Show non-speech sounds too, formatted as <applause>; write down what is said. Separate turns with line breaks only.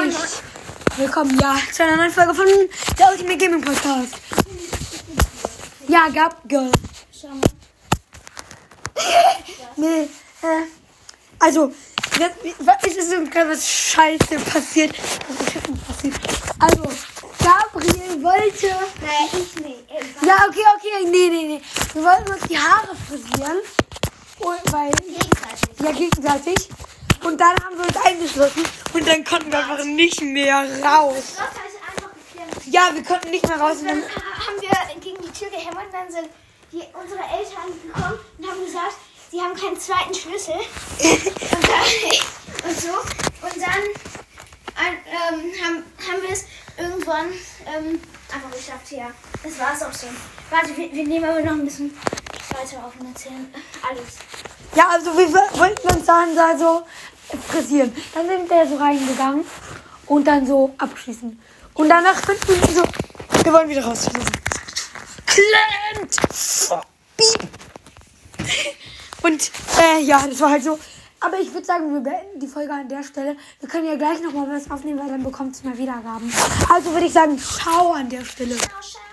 moin. Willkommen, ja, zu einer neuen Folge von der Ultimate Gaming Podcast. Ja, gab, Girl.
Schau <laughs> mal.
Nee, äh, also, was ist so gerade was Scheiße passiert? Was passiert? Also, Gabriel wollte.
Nein, ich nicht.
Ja, okay, okay, nee, nee, nee. Wir wollten uns die Haare frisieren. Und, weil,
Gegenseitig.
ja, gegenseitig. Und dann haben wir uns eingeschlossen und dann konnten wir einfach nicht mehr raus.
Das Schloss ist einfach geklemmt.
Ja, wir konnten nicht mehr raus. Und
Dann haben wir gegen die Tür gehämmert und dann sind die, unsere Eltern gekommen und haben gesagt, sie haben keinen zweiten Schlüssel. <laughs> und, dann, und so. Und dann ähm, haben, haben wir es irgendwann ähm, einfach geschafft, ja. Das war es auch schon. Warte, wir, wir nehmen aber noch ein bisschen weiter auf und erzählen alles.
ja, also wir wollten uns dann da so frisieren. Dann sind wir so reingegangen und dann so abschließen. Und dann nach fünf Minuten so, wir wollen wieder rausschließen. Klemmt! Und äh, ja, das war halt so. Aber ich würde sagen, wir beenden die Folge an der Stelle. Wir können ja gleich nochmal was aufnehmen, weil dann bekommt es mehr Wiedergaben. Also würde ich sagen, ciao an der Stelle.
Ciao, ciao.